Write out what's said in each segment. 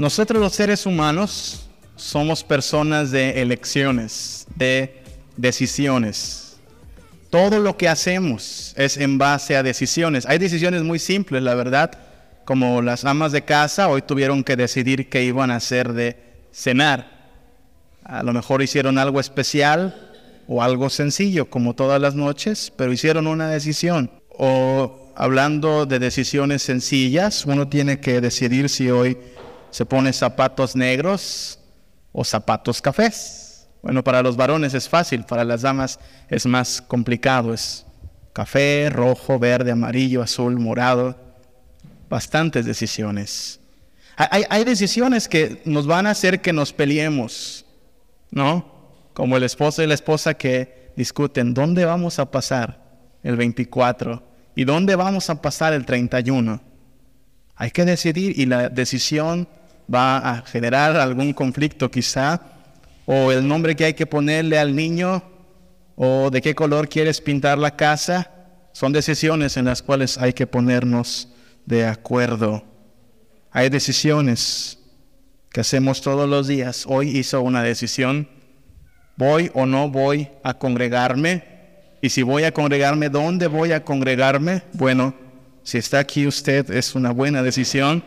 Nosotros los seres humanos somos personas de elecciones, de decisiones. Todo lo que hacemos es en base a decisiones. Hay decisiones muy simples, la verdad, como las amas de casa hoy tuvieron que decidir qué iban a hacer de cenar. A lo mejor hicieron algo especial o algo sencillo, como todas las noches, pero hicieron una decisión. O hablando de decisiones sencillas, uno tiene que decidir si hoy se pone zapatos negros o zapatos cafés. Bueno, para los varones es fácil, para las damas es más complicado. Es café, rojo, verde, amarillo, azul, morado. Bastantes decisiones. Hay, hay decisiones que nos van a hacer que nos peleemos, ¿no? como el esposo y la esposa que discuten dónde vamos a pasar el 24 y dónde vamos a pasar el 31. Hay que decidir y la decisión va a generar algún conflicto quizá, o el nombre que hay que ponerle al niño, o de qué color quieres pintar la casa. Son decisiones en las cuales hay que ponernos de acuerdo. Hay decisiones que hacemos todos los días. Hoy hizo una decisión ¿Voy o no voy a congregarme? Y si voy a congregarme, ¿dónde voy a congregarme? Bueno, si está aquí usted es una buena decisión.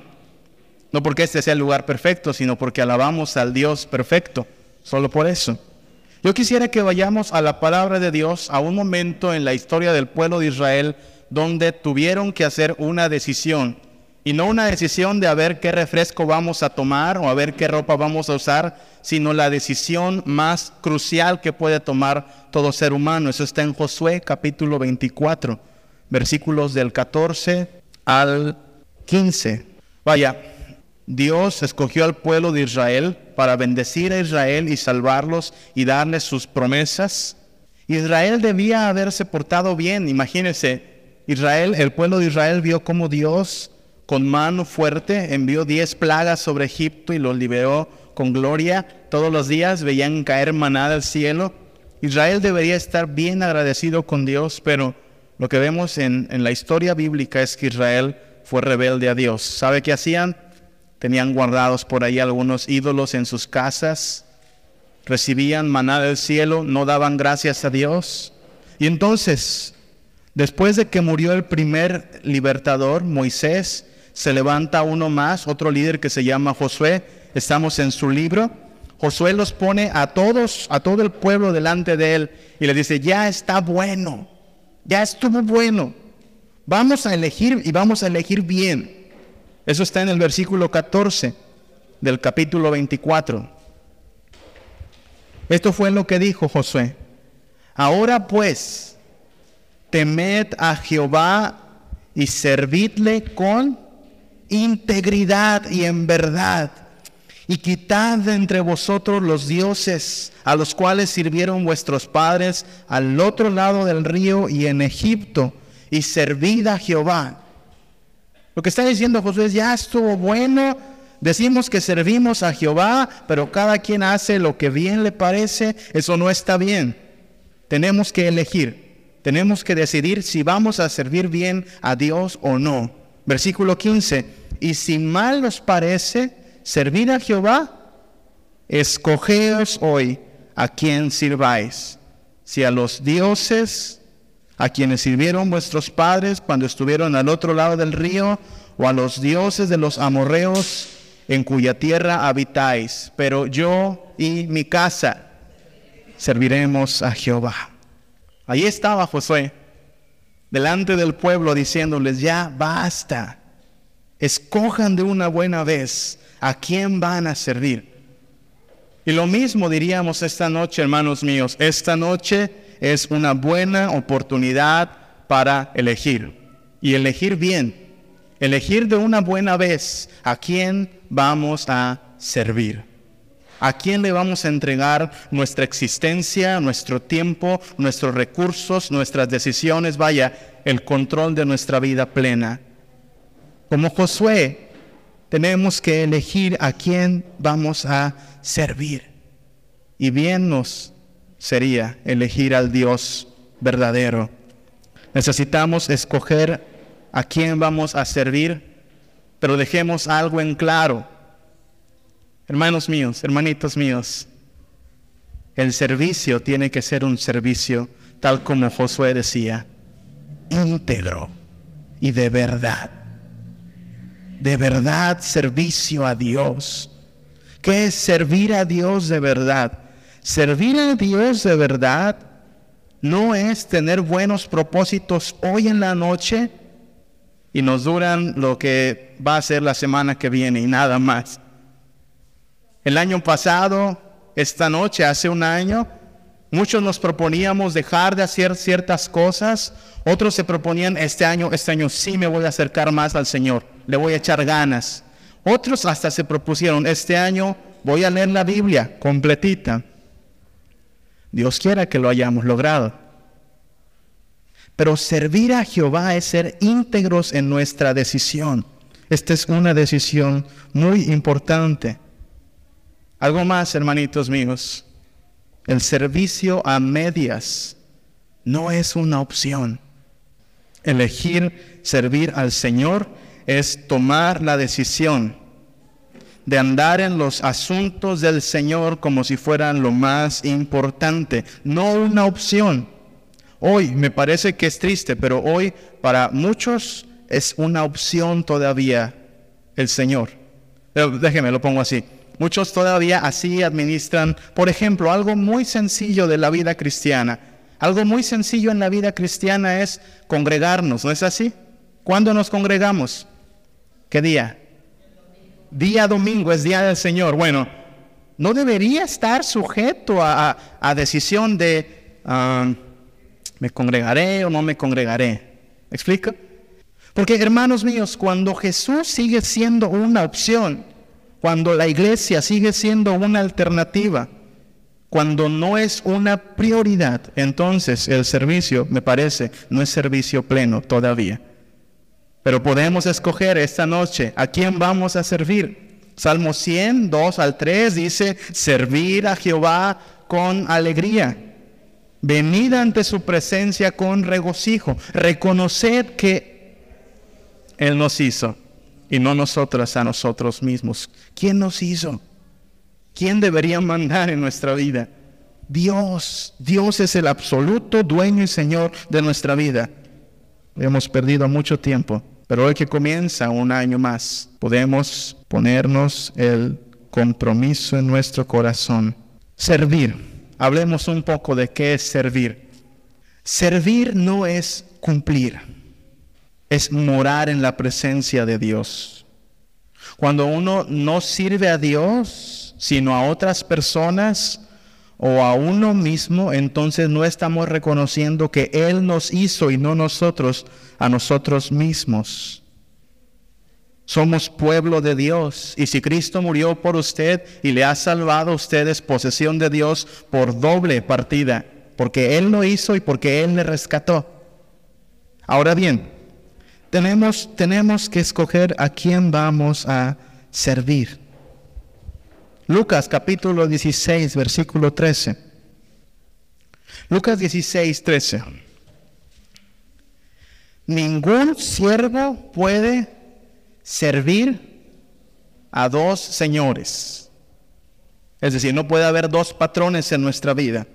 No porque este sea el lugar perfecto, sino porque alabamos al Dios perfecto. Solo por eso. Yo quisiera que vayamos a la palabra de Dios, a un momento en la historia del pueblo de Israel donde tuvieron que hacer una decisión y no una decisión de a ver qué refresco vamos a tomar o a ver qué ropa vamos a usar, sino la decisión más crucial que puede tomar todo ser humano. Eso está en Josué capítulo 24, versículos del 14 al 15. Vaya, Dios escogió al pueblo de Israel para bendecir a Israel y salvarlos y darles sus promesas. Israel debía haberse portado bien, imagínense. Israel, el pueblo de Israel vio cómo Dios con mano fuerte envió diez plagas sobre Egipto y los liberó con gloria. Todos los días veían caer maná del cielo. Israel debería estar bien agradecido con Dios, pero lo que vemos en, en la historia bíblica es que Israel fue rebelde a Dios. ¿Sabe qué hacían? Tenían guardados por ahí algunos ídolos en sus casas, recibían maná del cielo, no daban gracias a Dios. Y entonces, después de que murió el primer libertador, Moisés, se levanta uno más, otro líder que se llama Josué, estamos en su libro. Josué los pone a todos, a todo el pueblo delante de él y le dice, ya está bueno, ya estuvo bueno, vamos a elegir y vamos a elegir bien. Eso está en el versículo 14 del capítulo 24. Esto fue lo que dijo Josué. Ahora pues, temed a Jehová y servidle con integridad y en verdad. Y quitad de entre vosotros los dioses a los cuales sirvieron vuestros padres al otro lado del río y en Egipto, y servid a Jehová. Lo que está diciendo Josué es, ya estuvo bueno, decimos que servimos a Jehová, pero cada quien hace lo que bien le parece, eso no está bien. Tenemos que elegir, tenemos que decidir si vamos a servir bien a Dios o no. Versículo 15 y si mal os parece servir a Jehová, escogeos hoy a quien sirváis, si a los dioses a quienes sirvieron vuestros padres cuando estuvieron al otro lado del río, o a los dioses de los amorreos en cuya tierra habitáis, pero yo y mi casa serviremos a Jehová. Ahí estaba Josué, delante del pueblo, diciéndoles, ya basta Escojan de una buena vez a quién van a servir. Y lo mismo diríamos esta noche, hermanos míos. Esta noche es una buena oportunidad para elegir. Y elegir bien. Elegir de una buena vez a quién vamos a servir. ¿A quién le vamos a entregar nuestra existencia, nuestro tiempo, nuestros recursos, nuestras decisiones? Vaya, el control de nuestra vida plena. Como Josué, tenemos que elegir a quién vamos a servir. Y bien nos sería elegir al Dios verdadero. Necesitamos escoger a quién vamos a servir, pero dejemos algo en claro. Hermanos míos, hermanitos míos, el servicio tiene que ser un servicio, tal como Josué decía, íntegro y de verdad. De verdad servicio a Dios. ¿Qué es servir a Dios de verdad? Servir a Dios de verdad no es tener buenos propósitos hoy en la noche y nos duran lo que va a ser la semana que viene y nada más. El año pasado, esta noche, hace un año, muchos nos proponíamos dejar de hacer ciertas cosas, otros se proponían este año, este año sí me voy a acercar más al Señor, le voy a echar ganas. Otros hasta se propusieron, este año voy a leer la Biblia completita. Dios quiera que lo hayamos logrado. Pero servir a Jehová es ser íntegros en nuestra decisión. Esta es una decisión muy importante. Algo más, hermanitos míos. El servicio a medias no es una opción. Elegir servir al Señor es tomar la decisión de andar en los asuntos del Señor como si fueran lo más importante, no una opción. Hoy me parece que es triste, pero hoy para muchos es una opción todavía el Señor. déjeme, lo pongo así. Muchos todavía así administran, por ejemplo, algo muy sencillo de la vida cristiana. Algo muy sencillo en la vida cristiana es congregarnos, ¿no es así? ¿Cuándo nos congregamos? ¿Qué día? Día domingo es día del Señor. Bueno, no debería estar sujeto a, decisión de... Ah, ¿Me congregaré o no me congregaré? ¿Me explico? Porque hermanos míos, cuando Jesús sigue siendo una opción, cuando la iglesia sigue siendo una alternativa, cuando no es una prioridad, entonces el servicio, me parece, no es servicio pleno todavía. Pero podemos escoger esta noche a quién vamos a servir. Salmo 100, 2 al 3 dice, servir a Jehová con alegría Venid ante su presencia con regocijo. Reconoced que Él nos hizo y no nosotras a nosotros mismos. ¿Quién nos hizo? ¿Quién debería mandar en nuestra vida? Dios. Dios es el absoluto dueño y Señor de nuestra vida. Hemos perdido mucho tiempo, pero hoy que comienza un año más, podemos ponernos el compromiso en nuestro corazón. Servir hablemos un poco de qué es servir. Servir no es cumplir, es morar en la presencia de Dios. Cuando uno no sirve a Dios, sino a otras personas o a uno mismo, entonces no estamos reconociendo que Él nos hizo y no nosotros a nosotros mismos. Somos pueblo de Dios y si Cristo murió por usted y le ha salvado a ustedes posesión de Dios por doble partida, porque Él lo hizo y porque Él le rescató. Ahora bien, tenemos, tenemos que escoger a quién vamos a servir. Lucas capítulo 16, versículo 13. Lucas 16, 13. Ningún siervo puede servir a dos señores. Es decir, no puede haber dos patrones en nuestra vida,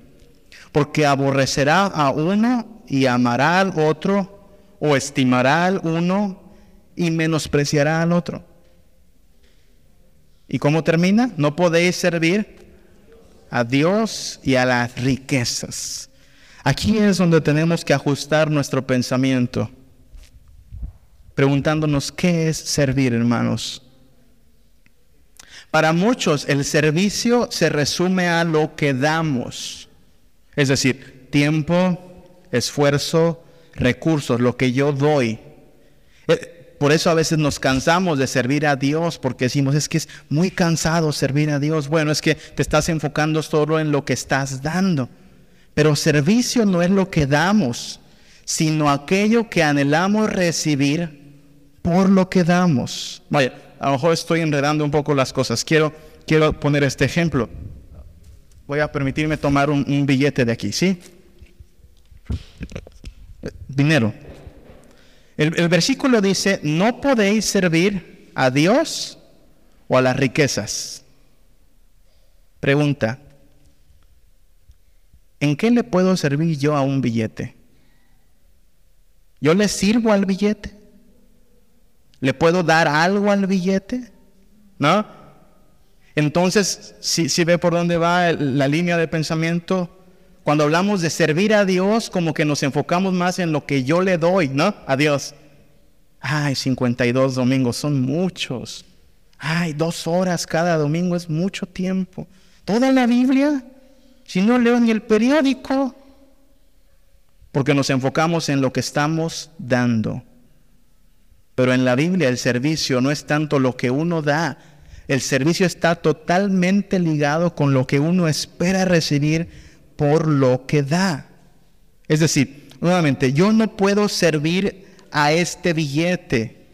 porque aborrecerá a uno y amará al otro, o estimará al uno y menospreciará al otro. ¿Y cómo termina? No podéis servir a Dios y a las riquezas. Aquí es donde tenemos que ajustar nuestro pensamiento preguntándonos qué es servir, hermanos. Para muchos el servicio se resume a lo que damos, es decir, tiempo, esfuerzo, recursos, lo que yo doy. Por eso a veces nos cansamos de servir a Dios, porque decimos, es que es muy cansado servir a Dios. Bueno, es que te estás enfocando solo en lo que estás dando. Pero servicio no es lo que damos, sino aquello que anhelamos recibir por lo que damos. Vaya, a lo mejor estoy enredando un poco las cosas. Quiero, quiero poner este ejemplo. Voy a permitirme tomar un, billete de aquí, ¿sí? Dinero. El, versículo dice, no podéis servir a Dios o a las riquezas. Pregunta, ¿en qué le puedo servir yo a un billete? ¿Yo le sirvo al billete? ¿Le puedo dar algo al billete? ¿No? Entonces, si, ve por dónde va la línea de pensamiento, cuando hablamos de servir a Dios, como que nos enfocamos más en lo que yo le doy, ¿no? A Dios. Ay, 52 domingos son muchos. Ay, dos horas cada domingo es mucho tiempo. Toda la Biblia, si no leo ni el periódico, porque nos enfocamos en lo que estamos dando. Pero en la Biblia el servicio no es tanto lo que uno da, el servicio está totalmente ligado con lo que uno espera recibir por lo que da. Es decir, nuevamente, yo no puedo servir a este billete.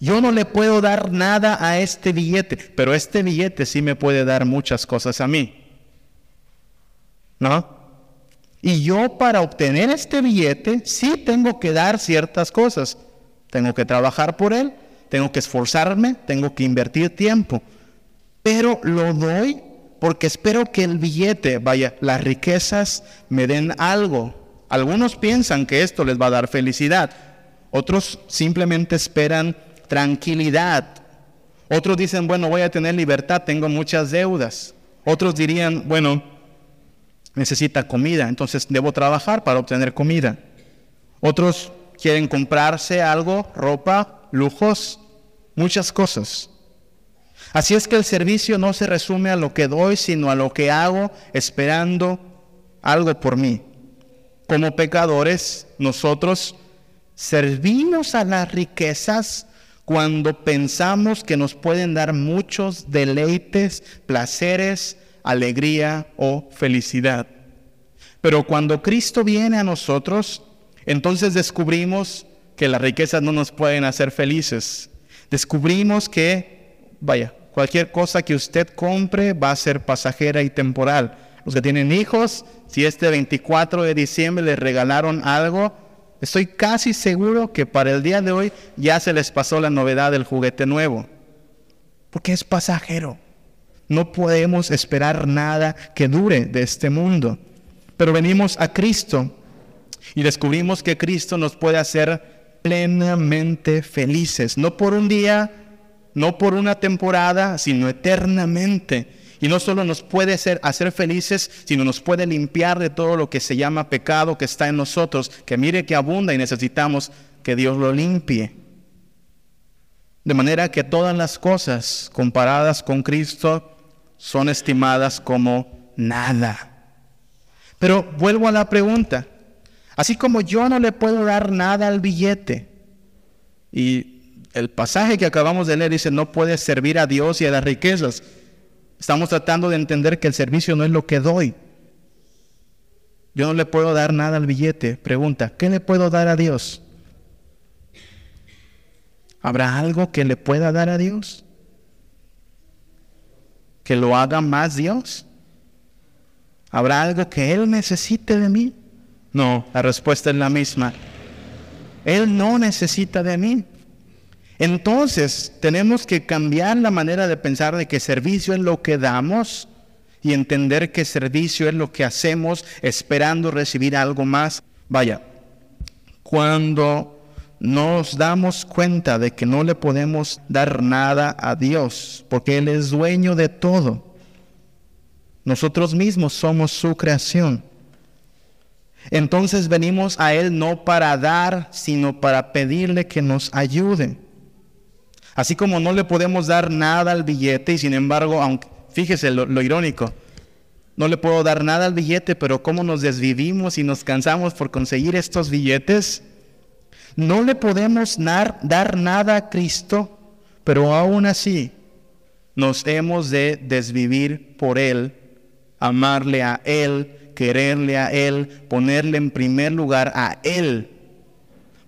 Yo no le puedo dar nada a este billete, pero este billete sí me puede dar muchas cosas a mí. ¿No? Y yo para obtener este billete sí tengo que dar ciertas cosas. Tengo que trabajar por él, tengo que esforzarme, tengo que invertir tiempo. Pero lo doy porque espero que el billete, vaya, las riquezas me den algo. Algunos piensan que esto les va a dar felicidad. Otros simplemente esperan tranquilidad. Otros dicen, bueno, voy a tener libertad, tengo muchas deudas. Otros dirían, bueno, necesita comida, entonces debo trabajar para obtener comida. Otros quieren comprarse algo, ropa, lujos, muchas cosas. Así es que el servicio no se resume a lo que doy, sino a lo que hago esperando algo por mí. Como pecadores, nosotros servimos a las riquezas cuando pensamos que nos pueden dar muchos deleites, placeres, alegría o felicidad. Pero cuando Cristo viene a nosotros, entonces descubrimos que las riquezas no nos pueden hacer felices. Descubrimos que, vaya, cualquier cosa que usted compre va a ser pasajera y temporal. Los que tienen hijos, si este 24 de diciembre les regalaron algo, estoy casi seguro que para el día de hoy ya se les pasó la novedad del juguete nuevo. Porque es pasajero. No podemos esperar nada que dure de este mundo. Pero venimos a Cristo y descubrimos que Cristo nos puede hacer plenamente felices. No por un día, no por una temporada, sino eternamente. Y no solo nos puede hacer, hacer, felices, sino nos puede limpiar de todo lo que se llama pecado que está en nosotros, que mire que abunda y necesitamos que Dios lo limpie. De manera que todas las cosas comparadas con Cristo son estimadas como nada. Pero vuelvo a la pregunta. Así como yo no le puedo dar nada al billete, y el pasaje que acabamos de leer dice, no puedes servir a Dios y a las riquezas. Estamos tratando de entender que el servicio no es lo que doy. Yo no le puedo dar nada al billete. Pregunta, ¿qué le puedo dar a Dios? ¿Habrá algo que le pueda dar a Dios? que lo haga más Dios? ¿Habrá algo que Él necesite de mí? No, la respuesta es la misma. Él no necesita de mí. Entonces tenemos que cambiar la manera de pensar de que servicio es lo que damos y entender que servicio es lo que hacemos esperando recibir algo más. Vaya, cuando nos damos cuenta de que no le podemos dar nada a Dios, porque Él es dueño de todo. Nosotros mismos somos su creación. Entonces venimos a Él no para dar, sino para pedirle que nos ayude. Así como no le podemos dar nada al billete y sin embargo, aunque, fíjese lo, irónico, no le puedo dar nada al billete, pero cómo nos desvivimos y nos cansamos por conseguir estos billetes. No le podemos dar nada a Cristo, pero aún así nos hemos de desvivir por Él, amarle a Él, quererle a Él, ponerle en primer lugar a Él.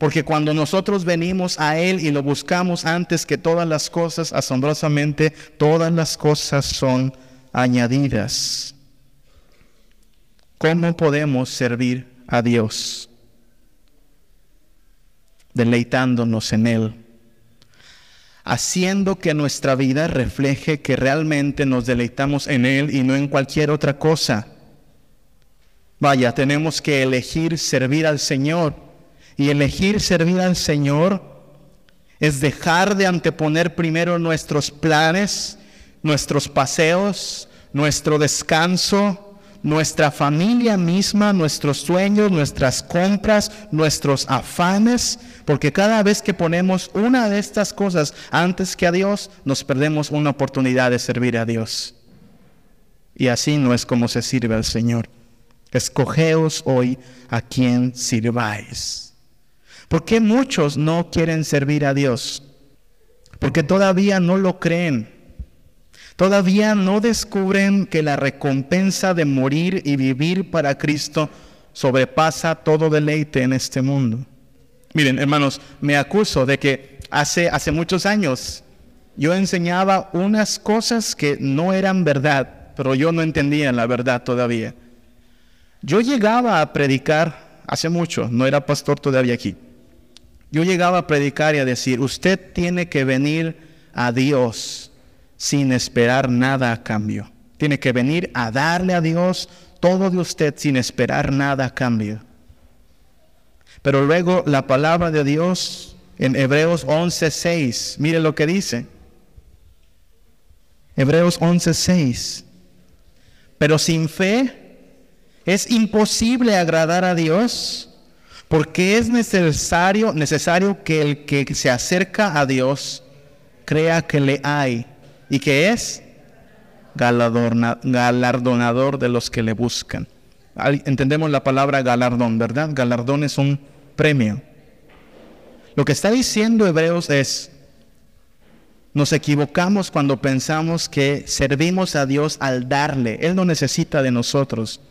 Porque cuando nosotros venimos a Él y lo buscamos antes que todas las cosas, asombrosamente, todas las cosas son añadidas. ¿Cómo podemos servir a Dios? deleitándonos en Él. haciendo que nuestra vida refleje que realmente nos deleitamos en Él y no en cualquier otra cosa. Vaya, tenemos que elegir servir al Señor. Y elegir servir al Señor es dejar de anteponer primero nuestros planes, nuestros paseos, nuestro descanso, nuestra familia misma, nuestros sueños, nuestras compras, nuestros afanes, porque cada vez que ponemos una de estas cosas antes que a Dios, nos perdemos una oportunidad de servir a Dios. Y así no es como se sirve al Señor. Escogeos hoy a quien sirváis. ¿Por qué muchos no quieren servir a Dios? Porque todavía no lo creen. Todavía no descubren que la recompensa de morir y vivir para Cristo sobrepasa todo deleite en este mundo. Miren, hermanos, me acuso de que hace, hace muchos años yo enseñaba unas cosas que no eran verdad, pero yo no entendía la verdad todavía. Yo llegaba a predicar hace mucho, no era pastor todavía aquí. Yo llegaba a predicar y a decir, usted tiene que venir a Dios sin esperar nada a cambio. Tiene que venir a darle a Dios todo de usted sin esperar nada a cambio. Pero luego la palabra de Dios en Hebreos 11:6, mire lo que dice. Hebreos 11:6. Pero sin fe es imposible agradar a Dios, porque es necesario, necesario que el que se acerca a Dios crea que le hay y que es galardonador de los que le buscan. Entendemos la palabra galardón, ¿verdad? Galardón es un premio. Lo que está diciendo Hebreos es, nos equivocamos cuando pensamos que servimos a Dios al darle. Él no necesita de nosotros.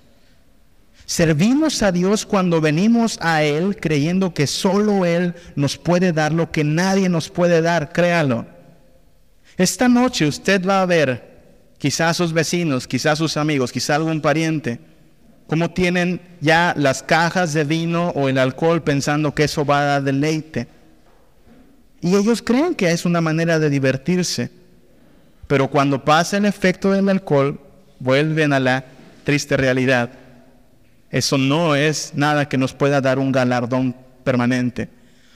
Servimos a Dios cuando venimos a Él creyendo que solo Él nos puede dar lo que nadie nos puede dar, créalo. Esta noche usted va a ver, quizás sus vecinos, quizás sus amigos, quizás algún pariente, cómo tienen ya las cajas de vino o el alcohol pensando que eso va a dar deleite. Y ellos creen que es una manera de divertirse. Pero cuando pasa el efecto del alcohol, vuelven a la triste realidad. Eso no es nada que nos pueda dar un galardón permanente.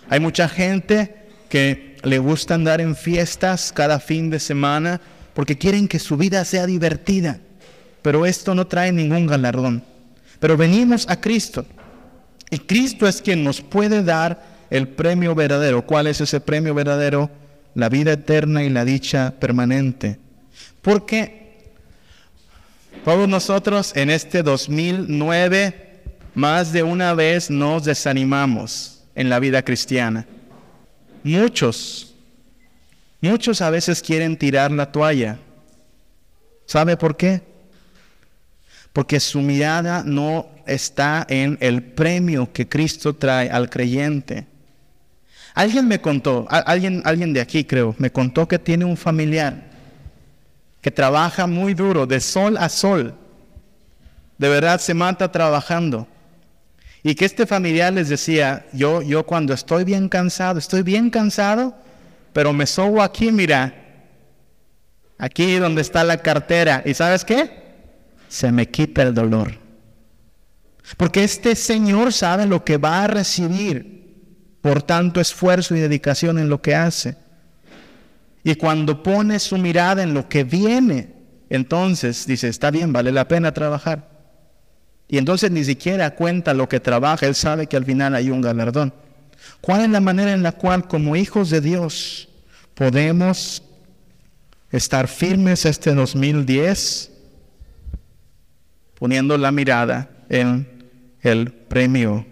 Hay mucha gente que le gusta andar en fiestas cada fin de semana porque quieren que su vida sea divertida. Pero esto no trae ningún galardón. Pero venimos a Cristo. Y Cristo es quien nos puede dar el premio verdadero. ¿Cuál es ese premio verdadero? La vida eterna y la dicha permanente. Porque todos nosotros en este 2009 más de una vez nos desanimamos en la vida cristiana. Muchos, muchos a veces quieren tirar la toalla. ¿Sabe por qué? Porque su mirada no está en el premio que Cristo trae al creyente. Alguien me contó, alguien, alguien de aquí creo, me contó que tiene un familiar que trabaja muy duro, de sol a sol. De verdad se mata trabajando. Y que este familiar les decía, yo, yo cuando estoy bien cansado, estoy bien cansado, pero me sobo aquí, mira, aquí donde está la cartera. ¿Y sabes qué? Se me quita el dolor. Porque este Señor sabe lo que va a recibir por tanto esfuerzo y dedicación en lo que hace. Y cuando pone su mirada en lo que viene, entonces dice, está bien, vale la pena trabajar. Y entonces ni siquiera cuenta lo que trabaja, él sabe que al final hay un galardón. ¿Cuál es la manera en la cual como hijos de Dios podemos estar firmes este 2010 poniendo la mirada en el premio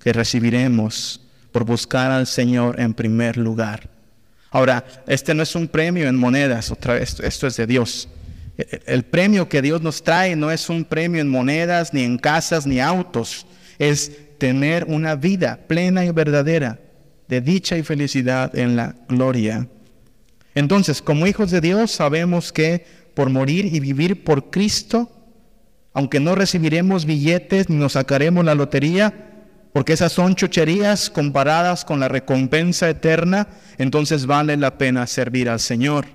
que recibiremos por buscar al Señor en primer lugar? Ahora, este no es un premio en monedas, otra vez, esto es de Dios. El premio que Dios nos trae no es un premio en monedas, ni en casas, ni autos. Es tener una vida plena y verdadera de dicha y felicidad en la gloria. Entonces, como hijos de Dios, sabemos que por morir y vivir por Cristo, aunque no recibiremos billetes ni nos sacaremos la lotería, porque esas son chucherías comparadas con la recompensa eterna, entonces vale la pena servir al Señor.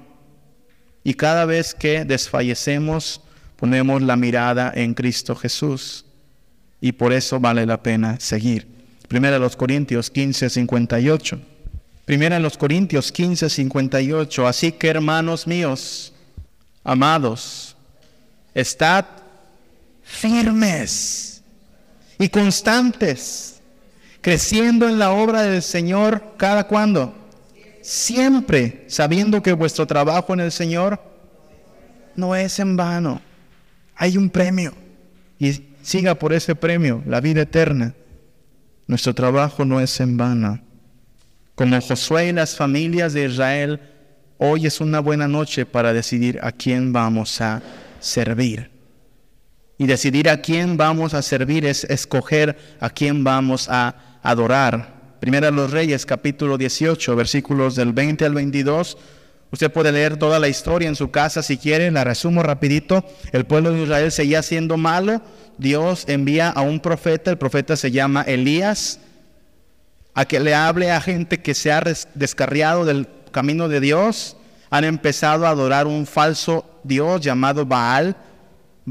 Y cada vez que desfallecemos, ponemos la mirada en Cristo Jesús. Y por eso vale la pena seguir. Primera de los Corintios 15, 58. Primera de los Corintios 15, 58. Así que hermanos míos, amados, estad firmes y constantes, creciendo en la obra del Señor cada cuando siempre sabiendo que vuestro trabajo en el Señor no es en vano. Hay un premio y siga por ese premio, la vida eterna. Nuestro trabajo no es en vano. Como Josué y las familias de Israel, hoy es una buena noche para decidir a quién vamos a servir. Y decidir a quién vamos a servir es escoger a quién vamos a adorar. Primera los Reyes, capítulo 18, versículos del 20 al 22. Usted puede leer toda la historia en su casa si quiere, la resumo rapidito. El pueblo de Israel seguía siendo malo. Dios envía a un profeta, el profeta se llama Elías, a que le hable a gente que se ha descarriado del camino de Dios. Han empezado a adorar un falso Dios llamado Baal.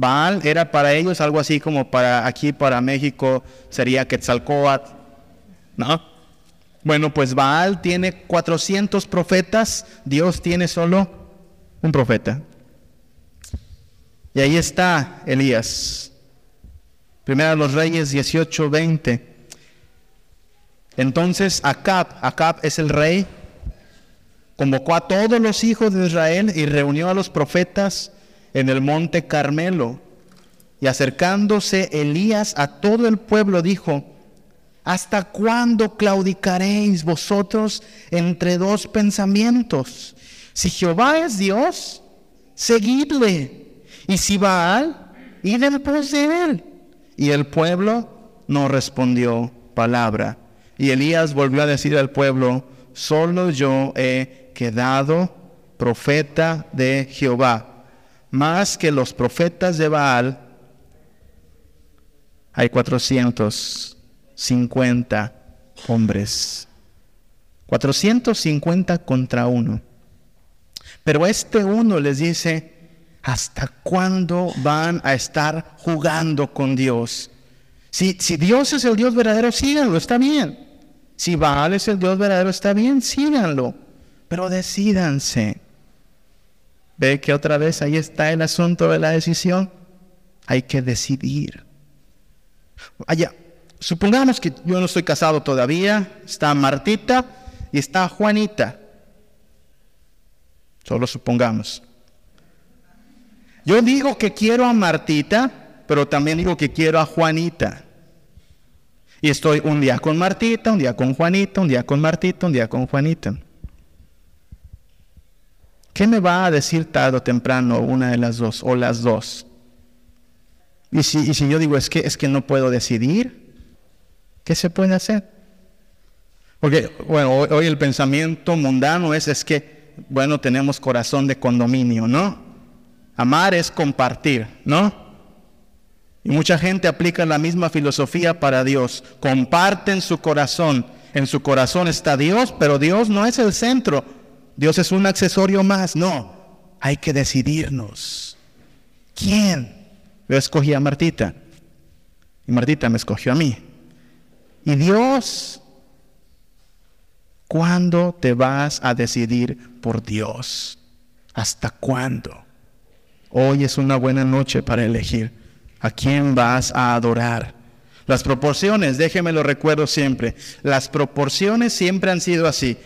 Baal era para ellos algo así como para aquí, para México, sería Quetzalcoatl, ¿no? Bueno, pues Baal tiene 400 profetas, Dios tiene solo un profeta. Y ahí está Elías. Primera de los Reyes 18, 20. Entonces Acab, Acab es el rey, convocó a todos los hijos de Israel y reunió a los profetas en el monte Carmelo. Y acercándose Elías a todo el pueblo dijo, ¿Hasta cuándo claudicaréis vosotros entre dos pensamientos? Si Jehová es Dios, seguidle. Y si Baal, id en pos de él. Y el pueblo no respondió palabra. Y Elías volvió a decir al pueblo, solo yo he quedado profeta de Jehová. Más que los profetas de Baal, hay cuatrocientos 50 hombres. 450 contra uno. Pero este uno les dice, ¿hasta cuándo van a estar jugando con Dios? Si, si Dios es el Dios verdadero, síganlo, está bien. Si Baal es el Dios verdadero, está bien, síganlo. Pero decídanse. Ve que otra vez ahí está el asunto de la decisión. Hay que decidir. Allá, Supongamos que yo no estoy casado todavía, está Martita y está Juanita. Solo supongamos. Yo digo que quiero a Martita, pero también digo que quiero a Juanita. Y estoy un día con Martita, un día con Juanita, un día con Martita, un día con Juanita. ¿Qué me va a decir tarde o temprano una de las dos o las dos? Y si, yo digo, es que, es que no puedo decidir, ¿Qué se puede hacer? Porque, bueno, hoy, el pensamiento mundano es, es que, bueno, tenemos corazón de condominio, ¿no? Amar es compartir, ¿no? Y mucha gente aplica la misma filosofía para Dios. Comparten su corazón. En su corazón está Dios, pero Dios no es el centro. Dios es un accesorio más. No, hay que decidirnos. ¿Quién? Yo escogí a Martita. Y Martita me escogió a mí. Y Dios, ¿cuándo te vas a decidir por Dios? ¿Hasta cuándo? Hoy es una buena noche para elegir a quién vas a adorar. Las proporciones, déjeme lo recuerdo siempre, las proporciones siempre han sido así.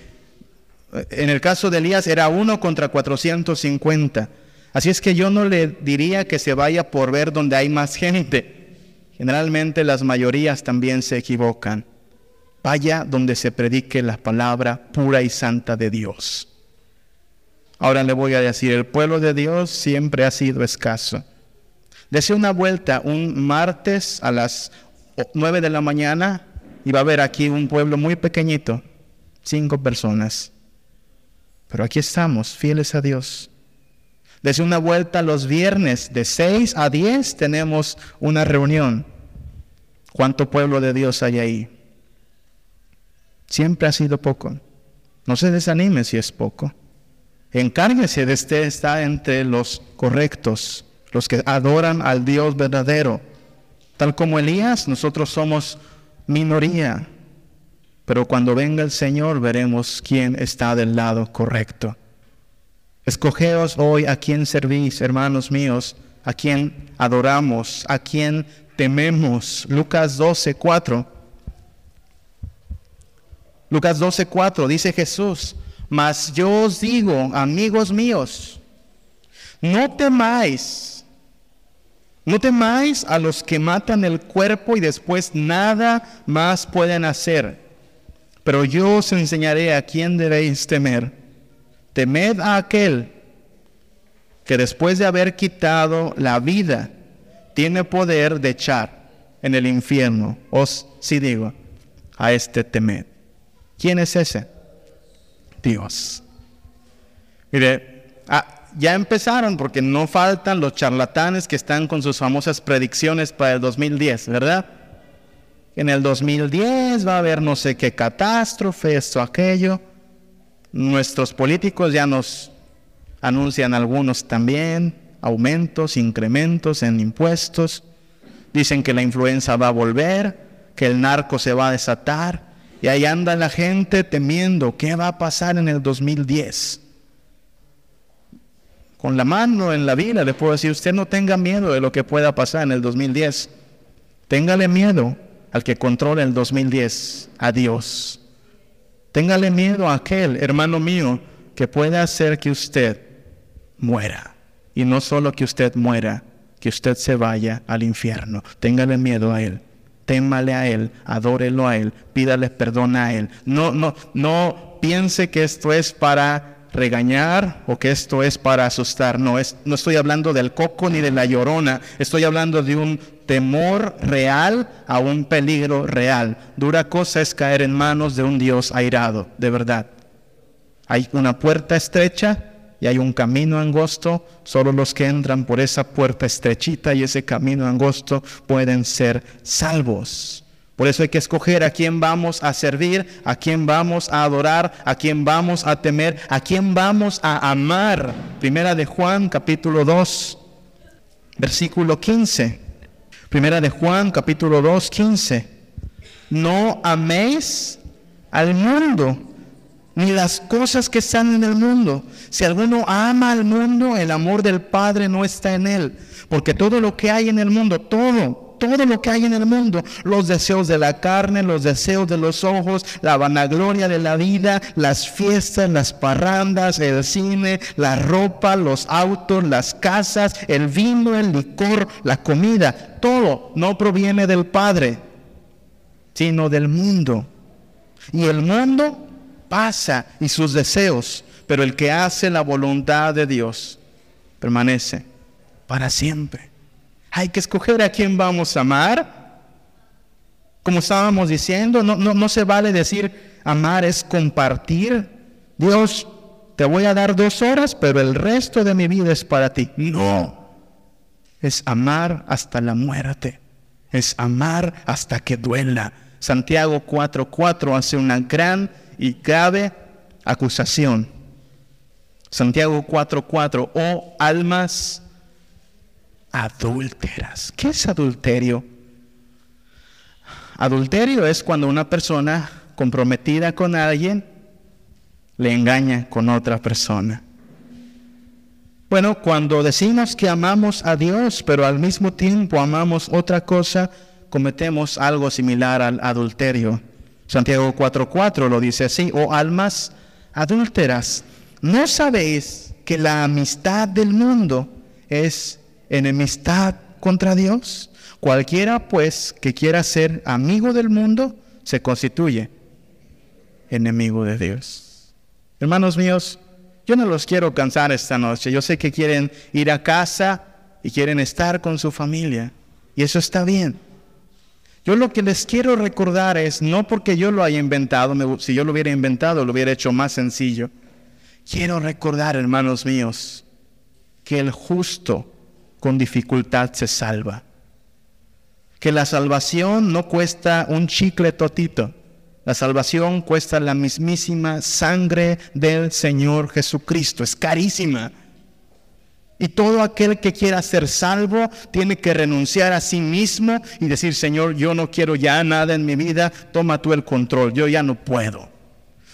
En el caso de Elías era uno contra 450. Así es que yo no le diría que se vaya por ver donde hay más gente. Generalmente las mayorías también se equivocan. Vaya donde se predique la palabra pura y santa de Dios. Ahora le voy a decir, el pueblo de Dios siempre ha sido escaso. Dese una vuelta un martes a las 9 de la mañana y va a ver aquí un pueblo muy pequeñito, cinco personas. Pero aquí estamos, fieles a Dios. Dese una vuelta los viernes, de 6 a 10 tenemos una reunión. ¿Cuánto pueblo de Dios hay ahí? Siempre ha sido poco. No se desanime si es poco. Encárguese de este está entre los correctos, los que adoran al Dios verdadero. Tal como Elías, nosotros somos minoría. Pero cuando venga el Señor veremos quién está del lado correcto. Escogeos hoy a quién servís, hermanos míos, a quién adoramos, a quién tememos. Lucas 12, 4. Lucas 12, 4 dice Jesús, mas yo os digo, amigos míos, no temáis, no temáis a los que matan el cuerpo y después nada más pueden hacer. Pero yo os enseñaré a quién debéis temer. Temed a aquel que después de haber quitado la vida, tiene poder de echar en el infierno. Os si digo, a este temed. ¿Quién es ese? Dios. Mire, ah, ya empezaron porque no faltan los charlatanes que están con sus famosas predicciones para el 2010, ¿verdad? En el 2010 va a haber no sé qué catástrofe, esto, aquello. Nuestros políticos ya nos anuncian algunos también aumentos, incrementos en impuestos. Dicen que la influenza va a volver, que el narco se va a desatar. Y ahí anda la gente temiendo qué va a pasar en el 2010. Con la mano en la vida le puedo decir, usted no tenga miedo de lo que pueda pasar en el 2010. Téngale miedo al que controla el 2010, a Dios. Téngale miedo a aquel, hermano mío, que puede hacer que usted muera. Y no solo que usted muera, que usted se vaya al infierno. Téngale miedo a Él. Témale a Él, adórelo a Él, pídale perdón a Él. No, no, no piense que esto es para regañar o que esto es para asustar. No, es, no estoy hablando del coco ni de la llorona. Estoy hablando de un temor real a un peligro real. Dura cosa es caer en manos de un Dios airado, de verdad. Hay una puerta estrecha y hay un camino angosto, solo los que entran por esa puerta estrechita y ese camino angosto pueden ser salvos. Por eso hay que escoger a quién vamos a servir, a quién vamos a adorar, a quién vamos a temer, a quién vamos a amar. Primera de Juan capítulo 2, versículo 15. Primera de Juan capítulo 2, 15. No améis al mundo ni las cosas que están en el mundo. Si alguno ama al mundo, el amor del Padre no está en él. Porque todo lo que hay en el mundo, todo, todo lo que hay en el mundo, los deseos de la carne, los deseos de los ojos, la vanagloria de la vida, las fiestas, las parrandas, el cine, la ropa, los autos, las casas, el vino, el licor, la comida, todo no proviene del Padre, sino del mundo. Y el mundo pasa y sus deseos, pero el que hace la voluntad de Dios permanece para siempre. Hay que escoger a quién vamos a amar. Como estábamos diciendo, no, no, no se vale decir amar es compartir. Dios, te voy a dar dos horas, pero el resto de mi vida es para ti. No, es amar hasta la muerte. Es amar hasta que duela. Santiago 4:4 hace una gran y grave acusación. Santiago 4:4, oh almas adúlteras. ¿Qué es adulterio? Adulterio es cuando una persona comprometida con alguien le engaña con otra persona. Bueno, cuando decimos que amamos a Dios, pero al mismo tiempo amamos otra cosa, cometemos algo similar al adulterio. Santiago 4:4 lo dice así, oh almas adúlteras, ¿no sabéis que la amistad del mundo es enemistad contra Dios? Cualquiera pues que quiera ser amigo del mundo se constituye enemigo de Dios. Hermanos míos, yo no los quiero cansar esta noche. Yo sé que quieren ir a casa y quieren estar con su familia. Y eso está bien. Yo lo que les quiero recordar es, no porque yo lo haya inventado, si yo lo hubiera inventado lo hubiera hecho más sencillo. Quiero recordar, hermanos míos, que el justo con dificultad se salva. que la salvación no cuesta un chicle totito. La salvación cuesta la mismísima sangre del Señor Jesucristo. Es carísima. Y todo aquel que quiera ser salvo tiene que renunciar a sí mismo y decir, Señor, yo no quiero ya nada en mi vida, toma tú el control, yo ya no puedo.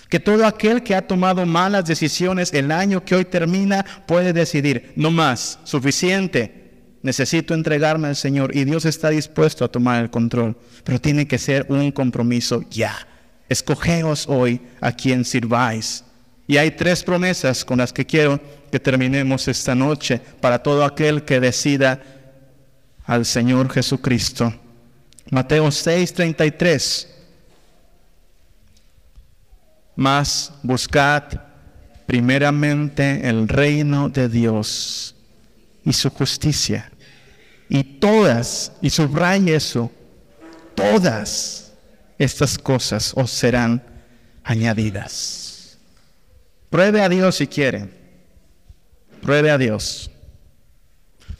Que todo aquel que ha tomado malas decisiones el año que hoy termina puede decidir, no más, suficiente, necesito entregarme al Señor y Dios está dispuesto a tomar el control, pero tiene que ser un compromiso ya. Escogeos hoy a quien sirváis. Y hay tres promesas con las que quiero que terminemos esta noche para todo aquel que decida al Señor Jesucristo. Mateo 6:33. Mas buscad primeramente el reino de Dios y su justicia. Y todas, y subraya eso, todas estas cosas os serán añadidas. Pruebe a Dios si quiere. Pruebe a Dios.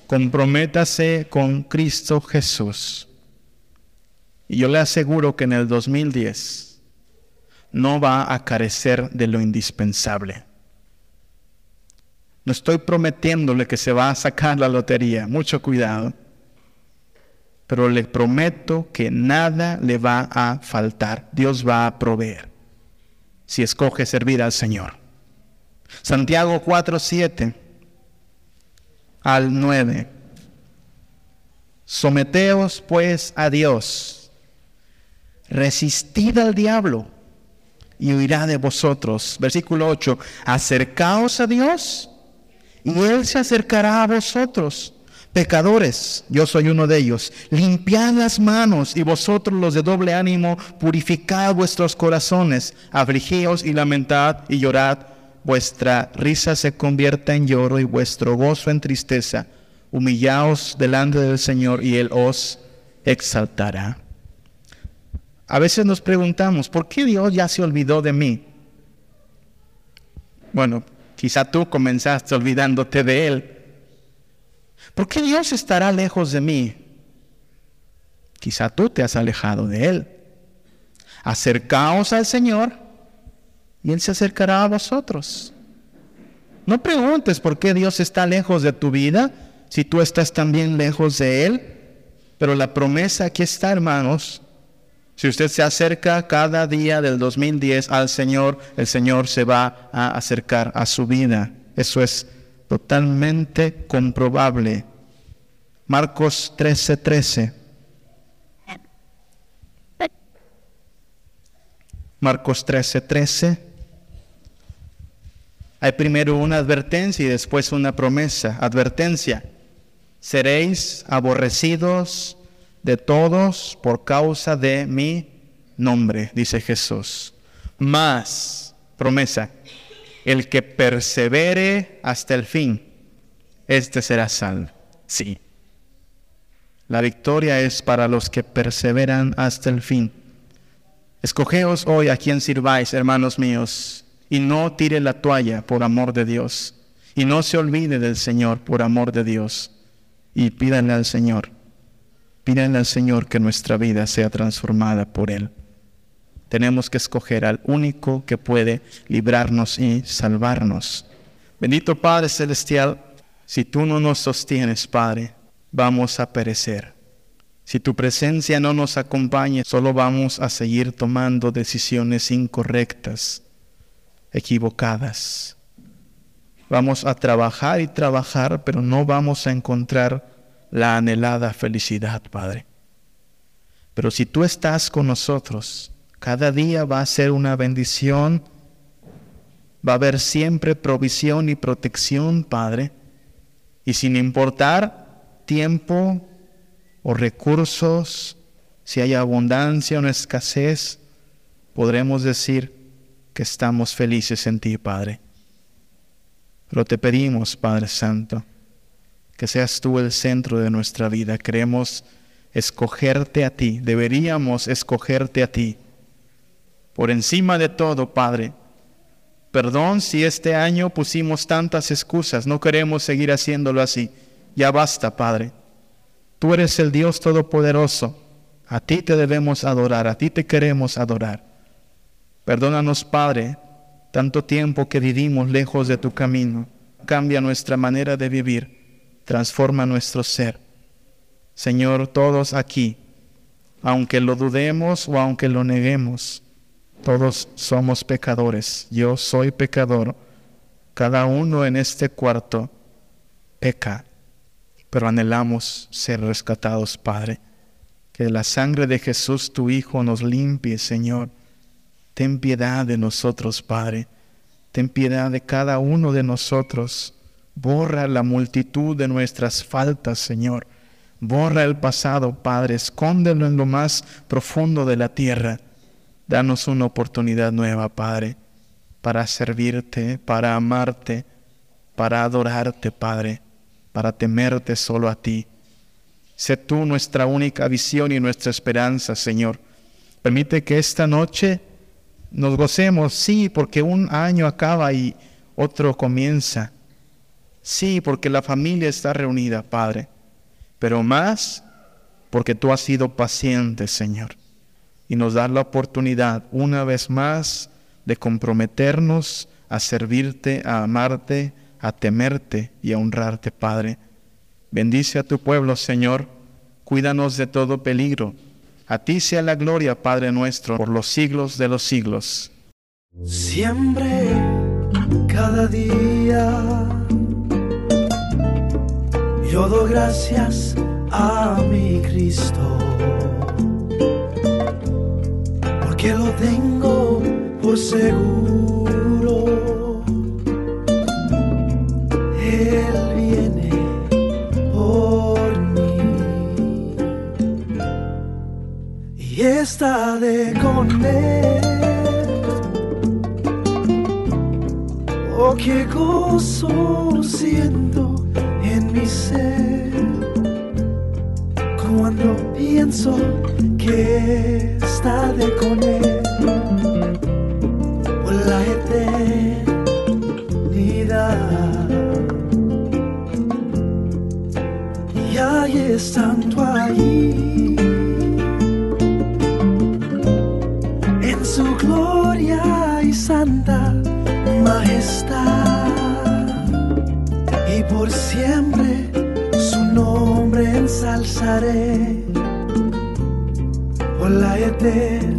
Comprométase con Cristo Jesús. Y yo le aseguro que en el 2010 no va a carecer de lo indispensable. No estoy prometiéndole que se va a sacar la lotería, mucho cuidado. Pero le prometo que nada le va a faltar. Dios va a proveer si escoge servir al Señor. Santiago 4, 7 al 9. Someteos pues a Dios, resistid al diablo y huirá de vosotros. Versículo 8, acercaos a Dios y Él se acercará a vosotros. Pecadores, yo soy uno de ellos. Limpiad las manos y vosotros los de doble ánimo, purificad vuestros corazones, afligíos y lamentad y llorad vuestra risa se convierta en lloro y vuestro gozo en tristeza. Humillaos delante del Señor y Él os exaltará. A veces nos preguntamos, ¿por qué Dios ya se olvidó de mí? Bueno, quizá tú comenzaste olvidándote de Él. ¿Por qué Dios estará lejos de mí? Quizá tú te has alejado de Él. Acercaos al Señor y Él se acercará a vosotros. No preguntes por qué Dios está lejos de tu vida, si tú estás también lejos de Él. Pero la promesa aquí está, hermanos. Si usted se acerca cada día del 2010 al Señor, el Señor se va a acercar a su vida. Eso es totalmente comprobable. Marcos 13:13. 13. Marcos 13:13. 13. Hay primero una advertencia y después una promesa. Advertencia. Seréis aborrecidos de todos por causa de mi nombre, dice Jesús. Más, promesa, el que persevere hasta el fin, este será salvo. Sí. La victoria es para los que perseveran hasta el fin. Escogeos hoy a quien sirváis, hermanos míos, y no tire la toalla por amor de Dios. Y no se olvide del Señor por amor de Dios. Y pídanle al Señor, pídanle al Señor que nuestra vida sea transformada por Él. Tenemos que escoger al único que puede librarnos y salvarnos. Bendito Padre Celestial, si tú no nos sostienes, Padre, vamos a perecer. Si tu presencia no nos acompaña, solo vamos a seguir tomando decisiones incorrectas equivocadas. Vamos a trabajar y trabajar, pero no vamos a encontrar la anhelada felicidad, Padre. Pero si tú estás con nosotros, cada día va a ser una bendición, va a haber siempre provisión y protección, Padre. Y sin importar tiempo o recursos, si hay abundancia o escasez, podremos decir, que estamos felices en ti, Padre. Pero te pedimos, Padre Santo, que seas tú el centro de nuestra vida. Queremos escogerte a ti, deberíamos escogerte a ti. Por encima de todo, Padre, perdón si este año pusimos tantas excusas, no queremos seguir haciéndolo así. Ya basta, Padre. Tú eres el Dios Todopoderoso. A ti te debemos adorar, a ti te queremos adorar. Perdónanos, Padre, tanto tiempo que vivimos lejos de tu camino. Cambia nuestra manera de vivir, transforma nuestro ser. Señor, todos aquí, aunque lo dudemos o aunque lo neguemos, todos somos pecadores. Yo soy pecador. Cada uno en este cuarto peca pero anhelamos ser rescatados, Padre. Que la sangre de Jesús, tu Hijo, nos limpie, Señor. Ten piedad de nosotros, Padre. Ten piedad de cada uno de nosotros. Borra la multitud de nuestras faltas, Señor. Borra el pasado, Padre. Escóndelo en lo más profundo de la tierra. Danos una oportunidad nueva, Padre, para servirte, para amarte, para adorarte, Padre para temerte solo a ti. Sé tú nuestra única visión y nuestra esperanza, Señor. Permite que esta noche nos gocemos, sí, porque un año acaba y otro comienza. Sí, porque la familia está reunida, Padre. Pero más porque tú has sido paciente, Señor. Y nos das la oportunidad una vez más de comprometernos a servirte, a amarte, a temerte y a honrarte, Padre. Bendice a tu pueblo, Señor. Cuídanos de todo peligro. A ti sea la gloria, Padre nuestro, por los siglos de los siglos. Siempre, cada día, yo doy gracias a mi Cristo, porque lo tengo por seguro está de con él. Oh, qué gozo siento en cuando pienso que está de con él por la eternidad. Y ahí estando ahí. santa majestad y por siempre su nombre ensalzaré por la eternidad.